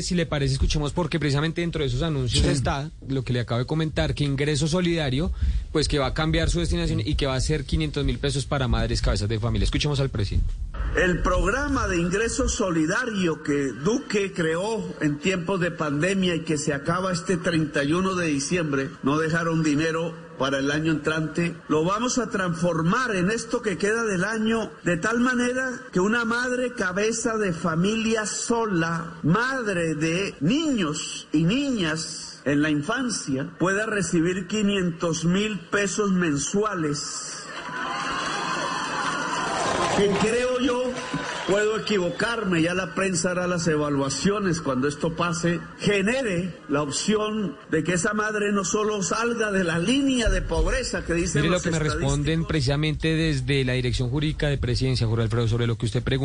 Si le parece, escuchemos porque precisamente dentro de esos anuncios está lo que le acabo de comentar, que Ingreso Solidario, pues que va a cambiar su destinación y que va a ser 500 mil pesos para madres cabezas de familia. Escuchemos al presidente. El programa de ingreso solidario que Duque creó en tiempos de pandemia y que se acaba este 31 de diciembre, no dejaron dinero para el año entrante, lo vamos a transformar en esto que queda del año de tal manera que una madre cabeza de familia sola, madre de niños y niñas en la infancia, pueda recibir 500 mil pesos mensuales. Que creo Puedo equivocarme, ya la prensa hará las evaluaciones cuando esto pase, genere la opción de que esa madre no solo salga de la línea de pobreza que dicen Mire lo que me responden precisamente desde la Dirección Jurídica de Presidencia, Jorge Alfredo, sobre lo que usted pregunta.